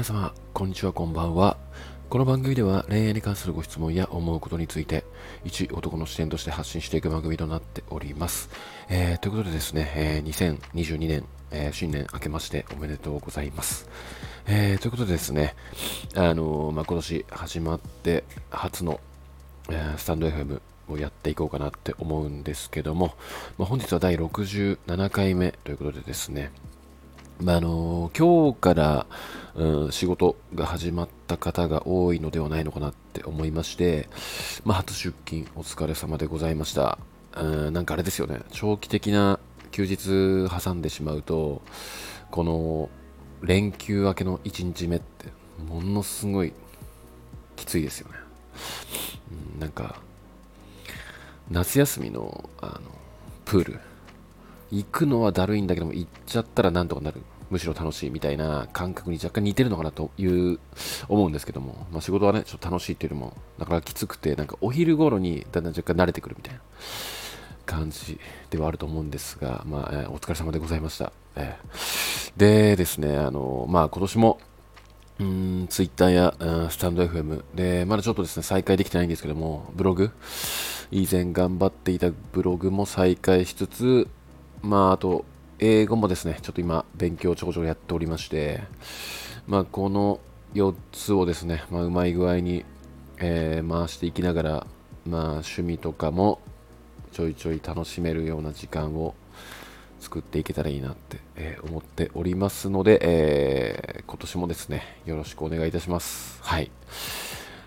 皆様、こんにちは、こんばんは。この番組では恋愛に関するご質問や思うことについて、一男の視点として発信していく番組となっております。えー、ということでですね、えー、2022年、えー、新年明けましておめでとうございます。え、ということでですね、あのまあ、今年始まって初の、え、スタンド FM をやっていこうかなって思うんですけども、まあ、本日は第67回目ということでですね、あ、あの今日から、うん、仕事が始まった方が多いのではないのかなって思いまして、まあ、初出勤お疲れ様でございました。うん、なんかあれですよね、長期的な休日挟んでしまうと、この連休明けの1日目って、ものすごいきついですよね。うん、なんか、夏休みのあのプール、行くのはだるいんだけども、行っちゃったらなんとかなる。むしろ楽しいみたいな感覚に若干似てるのかなという思うんですけども、まあ、仕事はね、ちょっと楽しいっていうよりも、だからきつくて、なんかお昼頃にだんだん若干慣れてくるみたいな感じではあると思うんですが、まあ、えー、お疲れ様でございました。えー、でですね、あのまあ今年も、うん、ツイッターや、うん、スタンド FM で、まだちょっとですね、再開できてないんですけども、ブログ、以前頑張っていたブログも再開しつつ、まあ、あと、英語もですね、ちょっと今、勉強ちょこちょこやっておりまして、まあ、この4つをですね、まあ、うまい具合に、えー、回していきながら、まあ、趣味とかもちょいちょい楽しめるような時間を作っていけたらいいなって、えー、思っておりますので、えー、今年もですね、よろしくお願いいたします。はい。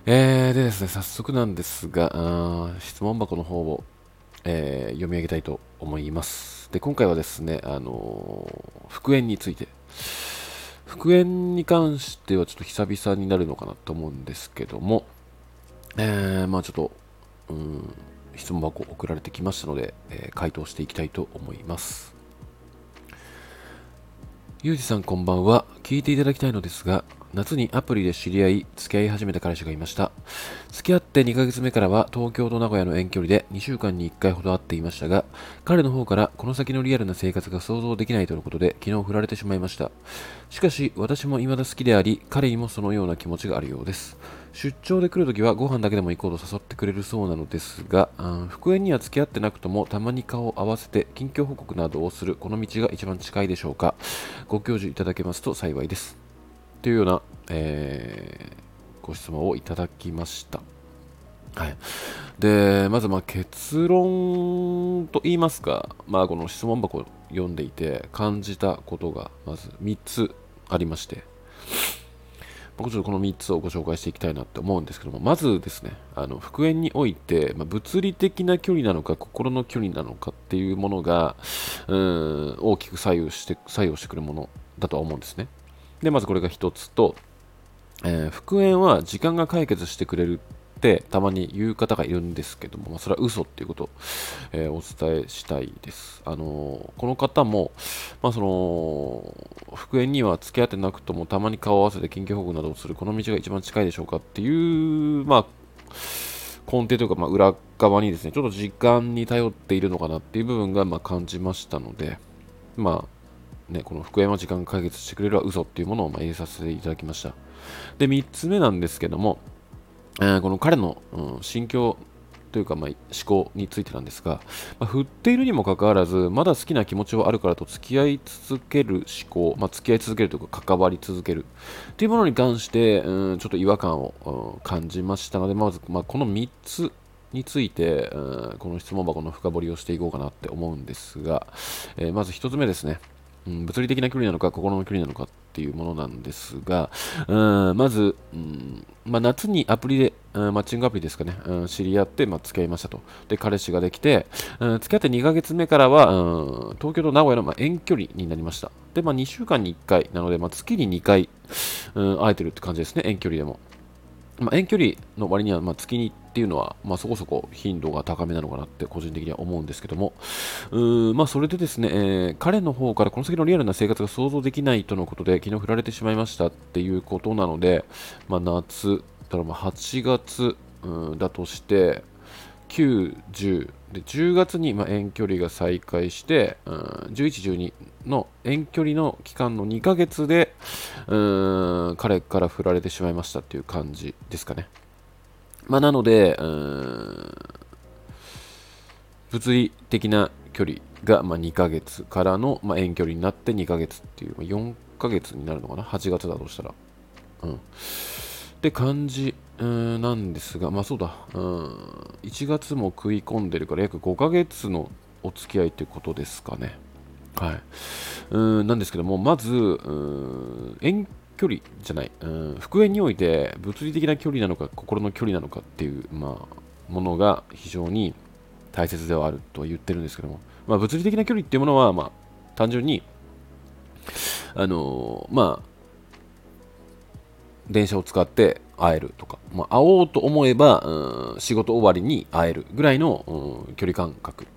えー、でですね、早速なんですが、あ質問箱の方をえー、読み上げたいと思います。で、今回はですね、あのー、復縁について。復縁に関してはちょっと久々になるのかなと思うんですけども、えー、まあちょっと、うん、質問箱送られてきましたので、えー、回答していきたいと思います。ゆうじさんこんばんは。聞いていただきたいのですが、夏にアプリで知り合い、付き合い始めた彼氏がいました。付き合って2ヶ月目からは東京と名古屋の遠距離で2週間に1回ほど会っていましたが、彼の方からこの先のリアルな生活が想像できないとのことで昨日振られてしまいました。しかし私も未だ好きであり、彼にもそのような気持ちがあるようです。出張で来るときはご飯だけでも行こうと誘ってくれるそうなのですが、復縁には付き合ってなくともたまに顔を合わせて近況報告などをするこの道が一番近いでしょうか。ご教授いただけますと幸いです。というような、えー、ご質問をいただきました。はい、でまずま結論と言いますか、まあ、この質問箱を読んでいて感じたことがまず3つありまして、僕ちょっとこの3つをご紹介していきたいなって思うんですけども、まずですね、あの復縁において、まあ、物理的な距離なのか、心の距離なのかっていうものが、うん大きく左右して左右してくるものだとは思うんですね。で、まずこれが一つと、えー、復縁は時間が解決してくれるってたまに言う方がいるんですけども、まあ、それは嘘っていうことを、えー、お伝えしたいです。あのー、この方も、まあ、その復縁には付き合ってなくともたまに顔を合わせて緊急報告などをするこの道が一番近いでしょうかっていう、まあ、根底というか、まあ、裏側にですね、ちょっと時間に頼っているのかなっていう部分が、まあ、感じましたので、まあ、ね、この福山時間解決してくれるは嘘っていうものをま入れさせていただきました。で、3つ目なんですけども、えー、この彼の、うん、心境というか、まあ、思考についてなんですが、まあ、振っているにもかかわらず、まだ好きな気持ちはあるからと付き合い続ける思考、まあ、付き合い続けるというか、関わり続けるというものに関して、うん、ちょっと違和感を、うん、感じましたので、まず、まあ、この3つについて、うん、この質問箱の深掘りをしていこうかなって思うんですが、えー、まず1つ目ですね。うん、物理的な距離なのか心の距離なのかっていうものなんですが、うん、まず、うんまあ、夏にアプリで、うん、マッチングアプリですかね、うん、知り合って、まあ、付き合いましたと。で、彼氏ができて、うん、付き合って2ヶ月目からは、うん、東京と名古屋の、まあ、遠距離になりました。で、まあ、2週間に1回なので、まあ、月に2回、うん、会えてるって感じですね、遠距離でも。まあ、遠距離の割には、ま、月にっていうのは、まあ、そこそこ頻度が高めなのかなって個人的には思うんですけども、うーまあ、それでですね、えー、彼の方からこの先のリアルな生活が想像できないとのことで、昨日振られてしまいましたっていうことなので、まあ、夏、だからま8月、うん、だとして、9、10で10月にま遠距離が再開して、うん、11、12の遠距離の期間の2ヶ月でうん彼から振られてしまいましたっていう感じですかね。まあ、なので、うん物理的な距離がま2ヶ月からのま遠距離になって2ヶ月っていう、ま4ヶ月になるのかな ?8 月だとしたら。うん。って感じなんですが、まあそうだ、うん、1月も食い込んでるから約5ヶ月のお付き合いということですかね。はい。うんなんですけども、まず、遠距離じゃない、うん、復縁において物理的な距離なのか心の距離なのかっていう、まあ、ものが非常に大切ではあるとは言ってるんですけども、まあ、物理的な距離っていうものは、まあ、単純に、あのー、まあ、電車を使って会えるとか、まあ、会おうと思えば、うん、仕事終わりに会えるぐらいの、うん、距離感覚。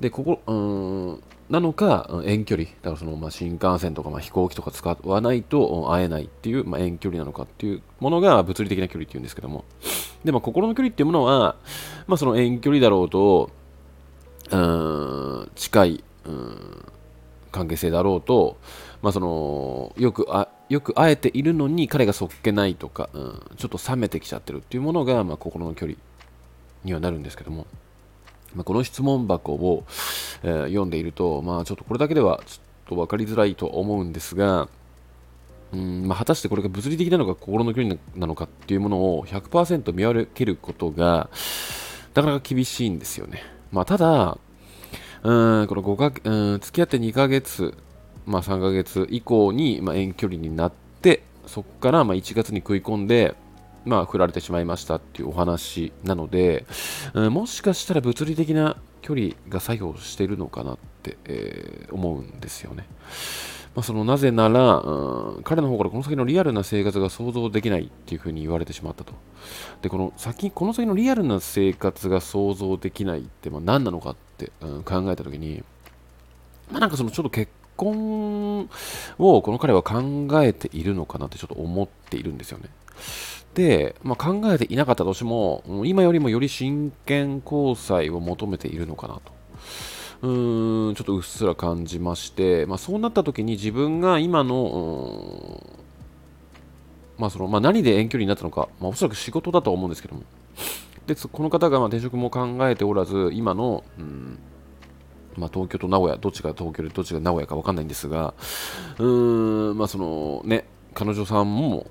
でここ、うん、なのか遠距離。だからその、まあ、新幹線とか、まあ、飛行機とか使わないと会えないっていう、まあ、遠距離なのかっていうものが物理的な距離っていうんですけども。で、も心の距離っていうものは、まあ、その遠距離だろうとうん近いうん関係性だろうと、まあ、そのよくあよく会えているのに彼がそっけないとか、うん、ちょっと冷めてきちゃってるっていうものが、まあ、心の距離にはなるんですけども、まあ、この質問箱を、えー、読んでいると、まあ、ちょっとこれだけではちょっと分かりづらいと思うんですが、うんまあ、果たしてこれが物理的なのか心の距離なのかっていうものを100%見分けることがなかなか厳しいんですよね。まあ、ただ、うんこの5かうん付き合って2ヶ月まあ、3ヶ月以降に、ま、遠距離になってそこからま1月に食い込んで、まあ、振られてしまいましたっていうお話なので、うん、もしかしたら物理的な距離が作用してるのかなって、えー、思うんですよね。まあ、そのなぜなら、うん、彼の方からこの先のリアルな生活が想像できないっていうふうに言われてしまったと。で、この先、この先のリアルな生活が想像できないってまあ何なのかって、うん、考えたときに、まあ、なんかそのちょっと結婚をこの彼は考えているのかなってちょっと思っているんですよね。で、まあ、考えていなかったとしても、今よりもより真剣交際を求めているのかなと。うーん、ちょっとうっすら感じまして、まあ、そうなった時に自分が今の、まあそのまあ、何で遠距離になったのか、まあ、おそらく仕事だと思うんですけども、でこの方がまあ転職も考えておらず、今の、うんまあ、東京と名古屋、どっちが東京でどっちが名古屋か分かんないんですが、うーん、まあ、そのね、彼女さんも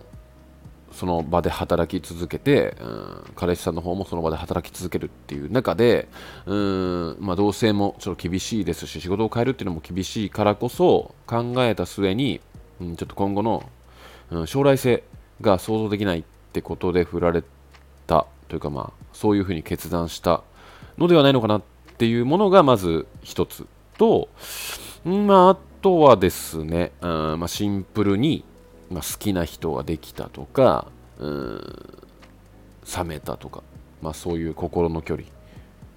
その場で働き続けて、うん、彼氏さんの方もその場で働き続けるっていう中で、うんまあ、同性もちょっと厳しいですし、仕事を変えるっていうのも厳しいからこそ、考えた末に、うん、ちょっと今後の、うん、将来性が想像できないってことで振られたというか、まあ、そういうふうに決断したのではないのかなっていうものがまず一つと、まあ、あとはですね、うんまあ、シンプルに、まあ、好きな人ができたとか、うん、冷めたとか、まあ、そういう心の距離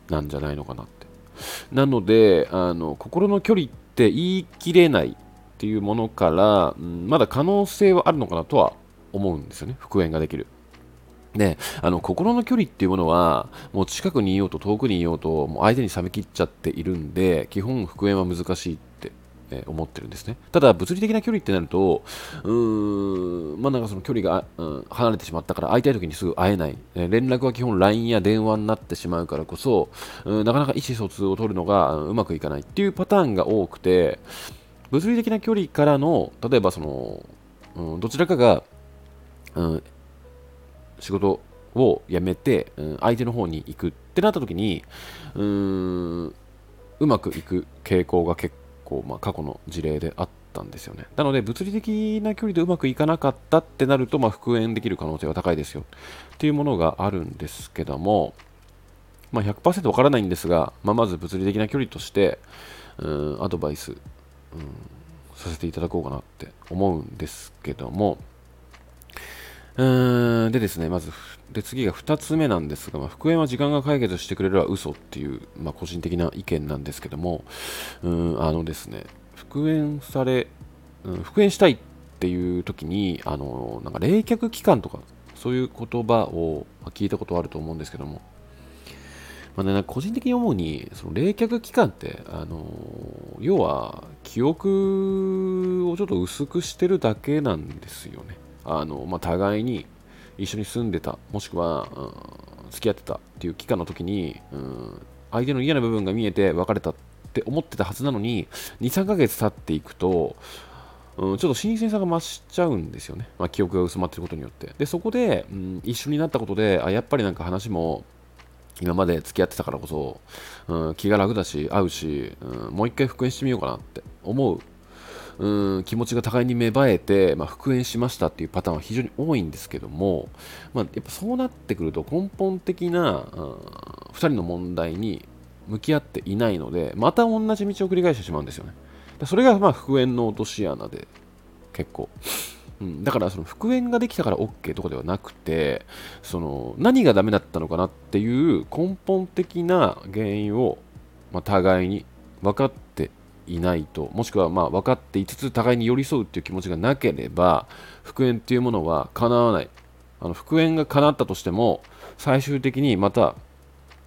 なんじゃないのかなって。なので、あの心の距離って言い切れないっていうものから、うん、まだ可能性はあるのかなとは思うんですよね、復縁ができる。で、あの心の距離っていうものは、もう近くにいようと遠くにいようと、もう相手に冷めきっちゃっているんで、基本復縁は難しいって、え思ってるんですね。ただ、物理的な距離ってなると、うーん、まあなんかその距離が、うん、離れてしまったから、会いたい時にすぐ会えない、え連絡は基本 LINE や電話になってしまうからこそ、うん、なかなか意思疎通を取るのが、うまくいかないっていうパターンが多くて、物理的な距離からの、例えばその、うん、どちらかが、うん仕事を辞めて、うん、相手の方に行くってなった時にうーんうまくいく傾向が結構、まあ、過去の事例であったんですよね。なので、物理的な距離でうまくいかなかったってなると、まあ、復縁できる可能性は高いですよっていうものがあるんですけども、まあ100%わからないんですが、まあ、まず物理的な距離として、うん、アドバイス、うん、させていただこうかなって思うんですけども、うんでですね、まず、で次が2つ目なんですが、まあ、復縁は時間が解決してくれるは嘘っていう、まあ、個人的な意見なんですけども、うんあのですね、復縁され、うん、復縁したいっていう時に、あのなんか冷却期間とか、そういう言葉を聞いたことあると思うんですけども、まあね、個人的に思うに、その冷却期間って、あの要は記憶をちょっと薄くしてるだけなんですよね。あのまあ、互いに一緒に住んでた、もしくは、うん、付き合ってたっていう期間の時に、うん、相手の嫌な部分が見えて別れたって思ってたはずなのに、2、3ヶ月経っていくと、うん、ちょっと新鮮さが増しちゃうんですよね。まあ、記憶が薄まってることによって。で、そこで、うん、一緒になったことで、あ、やっぱりなんか話も、今まで付き合ってたからこそ、うん、気が楽だし、合うし、うん、もう一回復縁してみようかなって思う、うん、気持ちが互いに芽生えて、まあ、復縁しましたっていうパターンは非常に多いんですけども、まあ、やっぱそうなってくると根本的な、うん、2人の問題に向き合っていないので、また同じ道を繰り返してしまうんですよね。それがまあ復縁の落とし穴で結構。うん、だからその復縁ができたから OK とかではなくてその何がダメだったのかなっていう根本的な原因を、まあ、互いに分かっていないともしくはま分かっていつつ互いに寄り添うっていう気持ちがなければ復縁っていうものは叶わない。あの復縁が叶ったとしても最終的にまた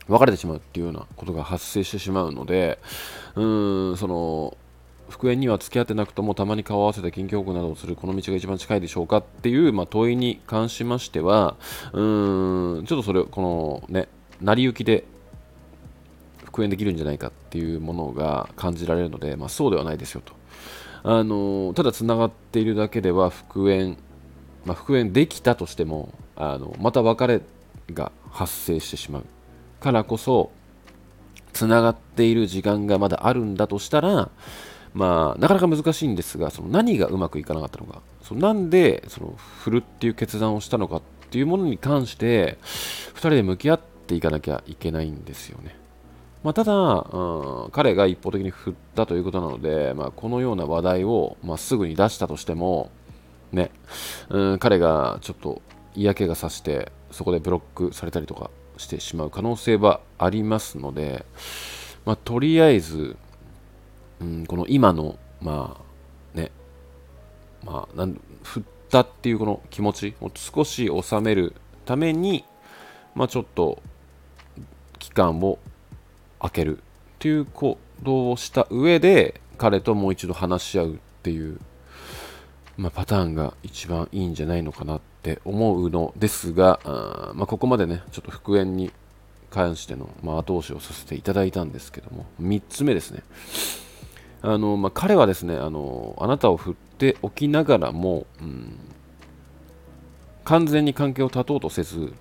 別れてしまうっていうようなことが発生してしまうのでうーんその復縁には付き合ってなくともたまに顔を合わせて近況報告などをするこの道が一番近いでしょうかっていう、まあ、問いに関しましてはうーんちょっとそれこのね成り行きで復縁できるんじゃないかっていうものが感じられるので、まあ、そうではないですよと。あのただつながっているだけでは復縁、まあ、復縁できたとしてもあのまた別れが発生してしまう。からこそつながっている時間がまだあるんだとしたらまあ、なかなか難しいんですが、その何がうまくいかなかったのか、そのなんでその振るっていう決断をしたのかっていうものに関して、2人で向き合っていかなきゃいけないんですよね。まあ、ただ、うん、彼が一方的に振ったということなので、まあ、このような話題を、まあ、すぐに出したとしても、ね、うん、彼がちょっと嫌気がさして、そこでブロックされたりとかしてしまう可能性はありますので、まあ、とりあえず、うん、この今の、まあね、まあ、なん振ったっていうこの気持ちを少し収めるために、まあ、ちょっと期間を空けるっていう行動をした上で彼ともう一度話し合うっていう、まあ、パターンが一番いいんじゃないのかなって思うのですが、あまあ、ここまでねちょっと復縁に関しての、まあ、後押しをさせていただいたんですけども3つ目ですね。あの、まあ、彼はですねあの、あなたを振っておきながらも、うん、完全に関係を断とうとせず、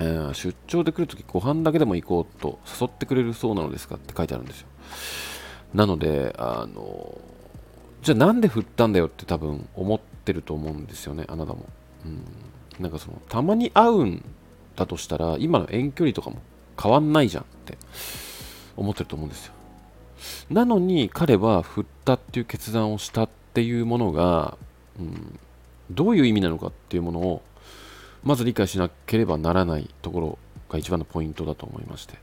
えー、出張で来るときご飯だけでも行こうと誘ってくれるそうなのですかって書いてあるんですよ。なので、あの、じゃあなんで振ったんだよって多分思ってると思うんですよね、あなたも。うん、なんかその、たまに会うんだとしたら、今の遠距離とかも変わんないじゃんって思ってると思うんですよ。なのに彼は振ったっていう決断をしたっていうものが、うん、どういう意味なのかっていうものをまず理解しなければならないところが一番のポイントだと思いまして。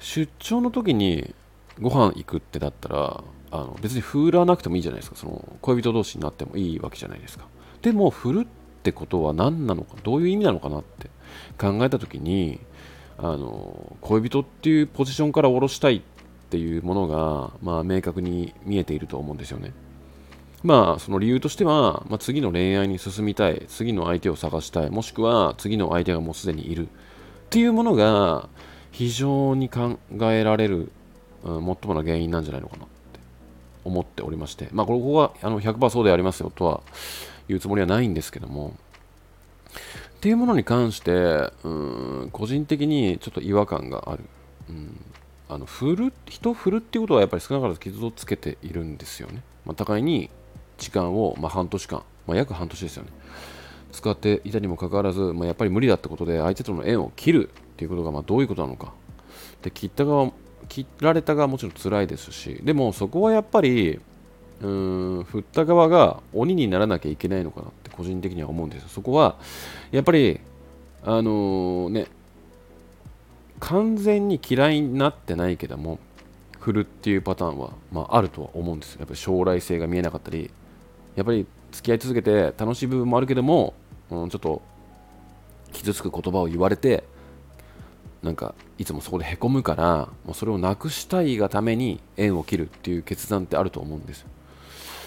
出張の時にご飯行くってだったらあの別に振らなくてもいいじゃないですか。その恋人同士になってもいいわけじゃないですか。でも振るってことは何なのかどういう意味なのかなって考えた時にあの恋人っていうポジションから下ろしたいっていうものが、まあ、明確に見えていると思うんですよね。まあ、その理由としては、まあ、次の恋愛に進みたい、次の相手を探したい、もしくは次の相手がもうすでにいるっていうものが非常に考えられる、うん、最もな原因なんじゃないのかなって思っておりまして、まあ、ここはあの100%そうでありますよとは言うつもりはないんですけども、っていうものに関して、うん、個人的にちょっと違和感がある。うんあの振る人振るっていうことはやっぱり少なからず傷をつけているんですよね。まあ、互いに時間を、まあ、半年間、まあ、約半年ですよね。使っていたにもかかわらず、まあ、やっぱり無理だってことで相手との縁を切るっていうことがまあどういうことなのか。で切った側切られた側もちろん辛いですしでもそこはやっぱりうーん振った側が鬼にならなきゃいけないのかなって個人的には思うんですよ。そこはやっぱりあのー、ね完全に嫌いになってないけども振るっていうパターンは、まあ、あるとは思うんですやっぱり将来性が見えなかったりやっぱり付き合い続けて楽しい部分もあるけども、うん、ちょっと傷つく言葉を言われてなんかいつもそこでへこむからもうそれをなくしたいがために縁を切るっていう決断ってあると思うんです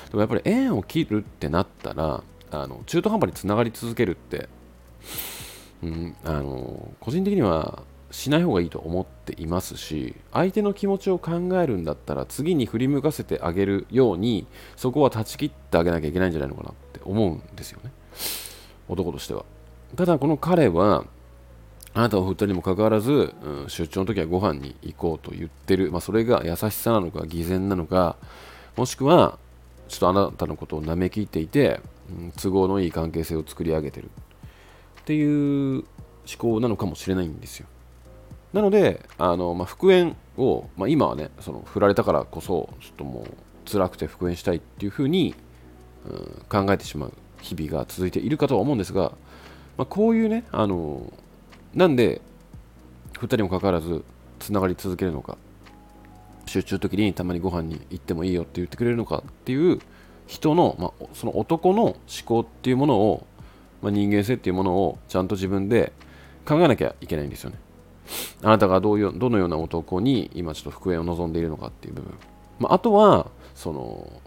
でもやっぱり縁を切るってなったらあの中途半端につながり続けるって、うん、あの個人的にはしない方がいいと思っていますし相手の気持ちを考えるんだったら次に振り向かせてあげるようにそこは断ち切ってあげなきゃいけないんじゃないのかなって思うんですよね。男としては。ただこの彼はあなたを振ったにもかかわらず、うん、出張の時はご飯に行こうと言ってる、まあ、それが優しさなのか偽善なのかもしくはちょっとあなたのことを舐めきっていて、うん、都合のいい関係性を作り上げてる。っていう思考なのかもしれないんですよ。なのであの、まあ、復縁を、まあ、今はねその振られたからこそちょっともう辛くて復縁したいっていうふうに、うん、考えてしまう日々が続いているかとは思うんですが、まあ、こういうねあのなんで2人もかかわらずつながり続けるのか集中時にたまにご飯に行ってもいいよって言ってくれるのかっていう人の、まあ、その男の思考っていうものを、まあ、人間性っていうものをちゃんと自分で考えなきゃいけないんですよね。あなたがどういうどのような男に今ちょっと復縁を望んでいるのかっていう部分、まあ、あとはその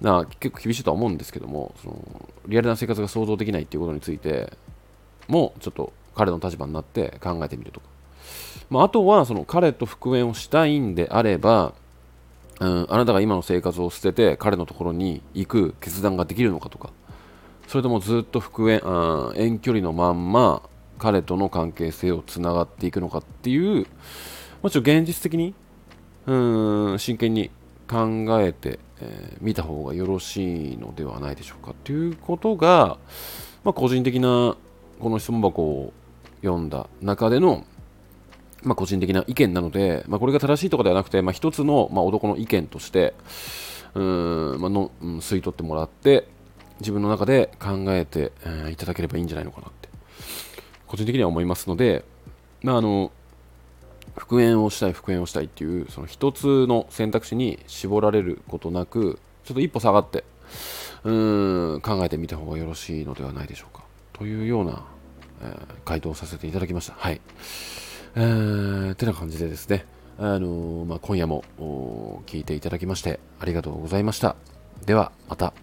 な結構厳しいとは思うんですけどもそのリアルな生活が想像できないっていうことについてもちょっと彼の立場になって考えてみるとか、まあ、あとはその彼と復縁をしたいんであれば、うん、あなたが今の生活を捨てて彼のところに行く決断ができるのかとか。それともずっと復縁あ遠距離のまんま彼との関係性をつながっていくのかっていう、まあ、ちょっと現実的にうん真剣に考えてみ、えー、見た方がよろしいのではないでしょうかということが、まあ、個人的なこの質問箱を読んだ中での、まあ、個人的な意見なので、まあ、これが正しいとかではなくて、まあ、一つの、まあ、男の意見としてうん、まあのうん、吸い取ってもらって自分の中で考えて、えー、いただければいいんじゃないのかなって。個人的には思いますので、まあ、あの復縁をしたい復縁をしたいっていうその一つの選択肢に絞られることなくちょっと一歩下がってうん考えてみた方がよろしいのではないでしょうかというようなえー、回答をさせていただきました。はい。えー、てな感じでですね、あのー、まあ、今夜も聞いていただきましてありがとうございました。では、また。